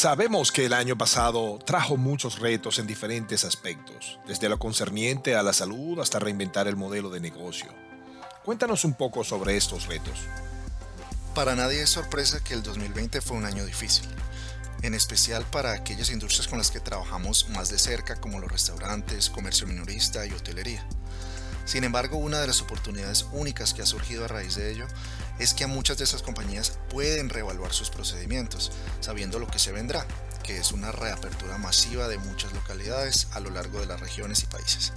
Sabemos que el año pasado trajo muchos retos en diferentes aspectos, desde lo concerniente a la salud hasta reinventar el modelo de negocio. Cuéntanos un poco sobre estos retos. Para nadie es sorpresa que el 2020 fue un año difícil, en especial para aquellas industrias con las que trabajamos más de cerca como los restaurantes, comercio minorista y hotelería. Sin embargo, una de las oportunidades únicas que ha surgido a raíz de ello es que a muchas de esas compañías pueden reevaluar sus procedimientos, sabiendo lo que se vendrá, que es una reapertura masiva de muchas localidades a lo largo de las regiones y países.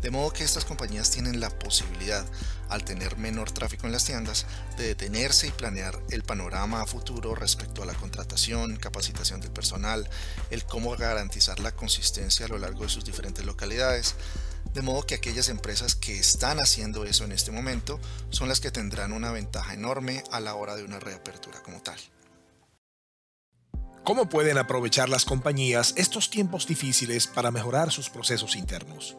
De modo que estas compañías tienen la posibilidad, al tener menor tráfico en las tiendas, de detenerse y planear el panorama a futuro respecto a la contratación, capacitación del personal, el cómo garantizar la consistencia a lo largo de sus diferentes localidades, de modo que aquellas empresas que están haciendo eso en este momento son las que tendrán una ventaja enorme a la hora de una reapertura como tal. ¿Cómo pueden aprovechar las compañías estos tiempos difíciles para mejorar sus procesos internos?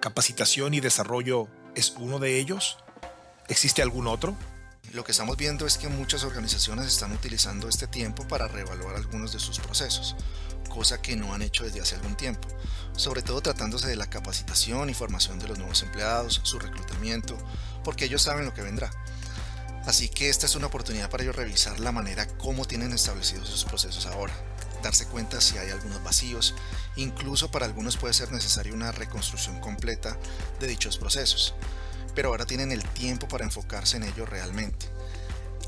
¿Capacitación y desarrollo es uno de ellos? ¿Existe algún otro? Lo que estamos viendo es que muchas organizaciones están utilizando este tiempo para reevaluar algunos de sus procesos cosa que no han hecho desde hace algún tiempo, sobre todo tratándose de la capacitación y formación de los nuevos empleados, su reclutamiento, porque ellos saben lo que vendrá. Así que esta es una oportunidad para ellos revisar la manera como tienen establecidos sus procesos ahora, darse cuenta si hay algunos vacíos, incluso para algunos puede ser necesaria una reconstrucción completa de dichos procesos, pero ahora tienen el tiempo para enfocarse en ello realmente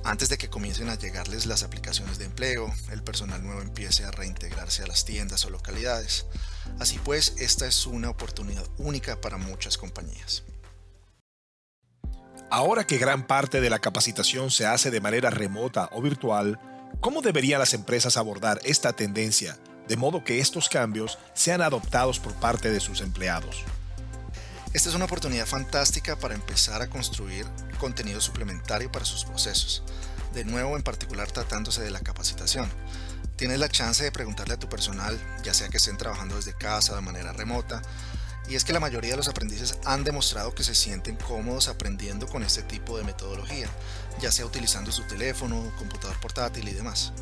antes de que comiencen a llegarles las aplicaciones de empleo, el personal nuevo empiece a reintegrarse a las tiendas o localidades. Así pues, esta es una oportunidad única para muchas compañías. Ahora que gran parte de la capacitación se hace de manera remota o virtual, ¿cómo deberían las empresas abordar esta tendencia de modo que estos cambios sean adoptados por parte de sus empleados? Esta es una oportunidad fantástica para empezar a construir contenido suplementario para sus procesos. De nuevo, en particular tratándose de la capacitación. Tienes la chance de preguntarle a tu personal, ya sea que estén trabajando desde casa de manera remota, y es que la mayoría de los aprendices han demostrado que se sienten cómodos aprendiendo con este tipo de metodología, ya sea utilizando su teléfono, computador portátil y demás.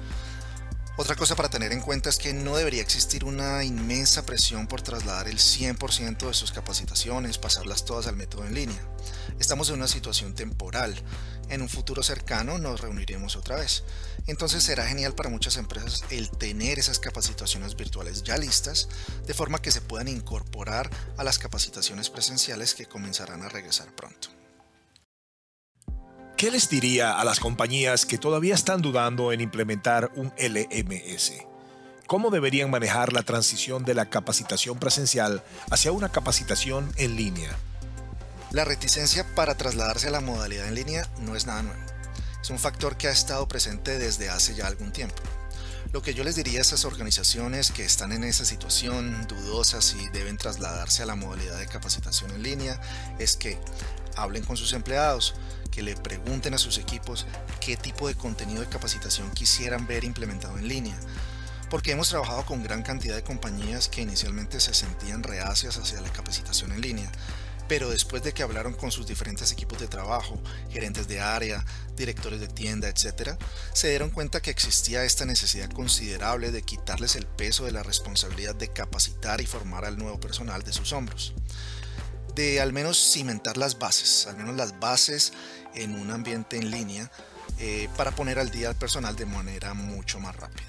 Otra cosa para tener en cuenta es que no debería existir una inmensa presión por trasladar el 100% de sus capacitaciones, pasarlas todas al método en línea. Estamos en una situación temporal. En un futuro cercano nos reuniremos otra vez. Entonces será genial para muchas empresas el tener esas capacitaciones virtuales ya listas, de forma que se puedan incorporar a las capacitaciones presenciales que comenzarán a regresar pronto. ¿Qué les diría a las compañías que todavía están dudando en implementar un LMS? ¿Cómo deberían manejar la transición de la capacitación presencial hacia una capacitación en línea? La reticencia para trasladarse a la modalidad en línea no es nada nuevo. Es un factor que ha estado presente desde hace ya algún tiempo. Lo que yo les diría a esas organizaciones que están en esa situación dudosas y deben trasladarse a la modalidad de capacitación en línea es que hablen con sus empleados, que le pregunten a sus equipos qué tipo de contenido de capacitación quisieran ver implementado en línea. Porque hemos trabajado con gran cantidad de compañías que inicialmente se sentían reacias hacia la capacitación en línea, pero después de que hablaron con sus diferentes equipos de trabajo, gerentes de área, directores de tienda, etc., se dieron cuenta que existía esta necesidad considerable de quitarles el peso de la responsabilidad de capacitar y formar al nuevo personal de sus hombros de al menos cimentar las bases, al menos las bases en un ambiente en línea eh, para poner al día al personal de manera mucho más rápida.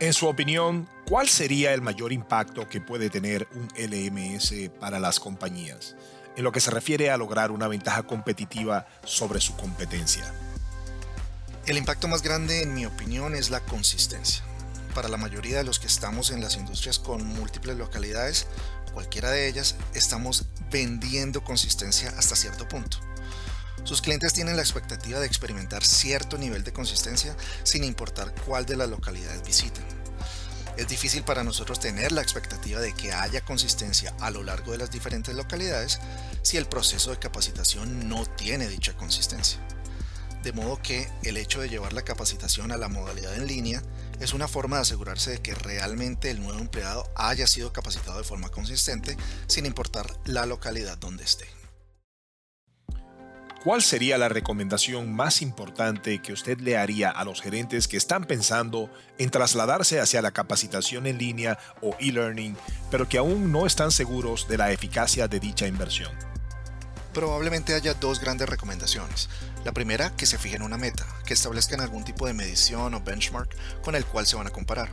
En su opinión, ¿cuál sería el mayor impacto que puede tener un LMS para las compañías en lo que se refiere a lograr una ventaja competitiva sobre su competencia? El impacto más grande, en mi opinión, es la consistencia. Para la mayoría de los que estamos en las industrias con múltiples localidades, cualquiera de ellas, estamos vendiendo consistencia hasta cierto punto. Sus clientes tienen la expectativa de experimentar cierto nivel de consistencia sin importar cuál de las localidades visiten. Es difícil para nosotros tener la expectativa de que haya consistencia a lo largo de las diferentes localidades si el proceso de capacitación no tiene dicha consistencia. De modo que el hecho de llevar la capacitación a la modalidad en línea es una forma de asegurarse de que realmente el nuevo empleado haya sido capacitado de forma consistente sin importar la localidad donde esté. ¿Cuál sería la recomendación más importante que usted le haría a los gerentes que están pensando en trasladarse hacia la capacitación en línea o e-learning, pero que aún no están seguros de la eficacia de dicha inversión? Probablemente haya dos grandes recomendaciones. La primera, que se fijen una meta, que establezcan algún tipo de medición o benchmark con el cual se van a comparar.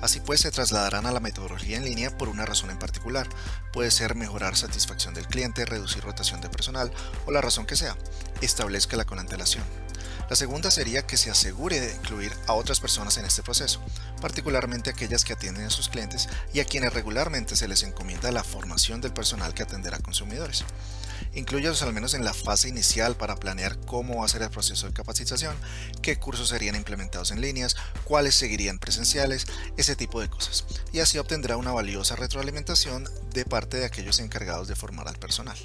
Así pues, se trasladarán a la metodología en línea por una razón en particular. Puede ser mejorar satisfacción del cliente, reducir rotación de personal o la razón que sea. Establezcala con antelación. La segunda sería que se asegure de incluir a otras personas en este proceso, particularmente aquellas que atienden a sus clientes y a quienes regularmente se les encomienda la formación del personal que atenderá a consumidores. Incluyalos al menos en la fase inicial para planear cómo va a ser el proceso de capacitación, qué cursos serían implementados en líneas, cuáles seguirían presenciales, ese tipo de cosas. Y así obtendrá una valiosa retroalimentación de parte de aquellos encargados de formar al personal.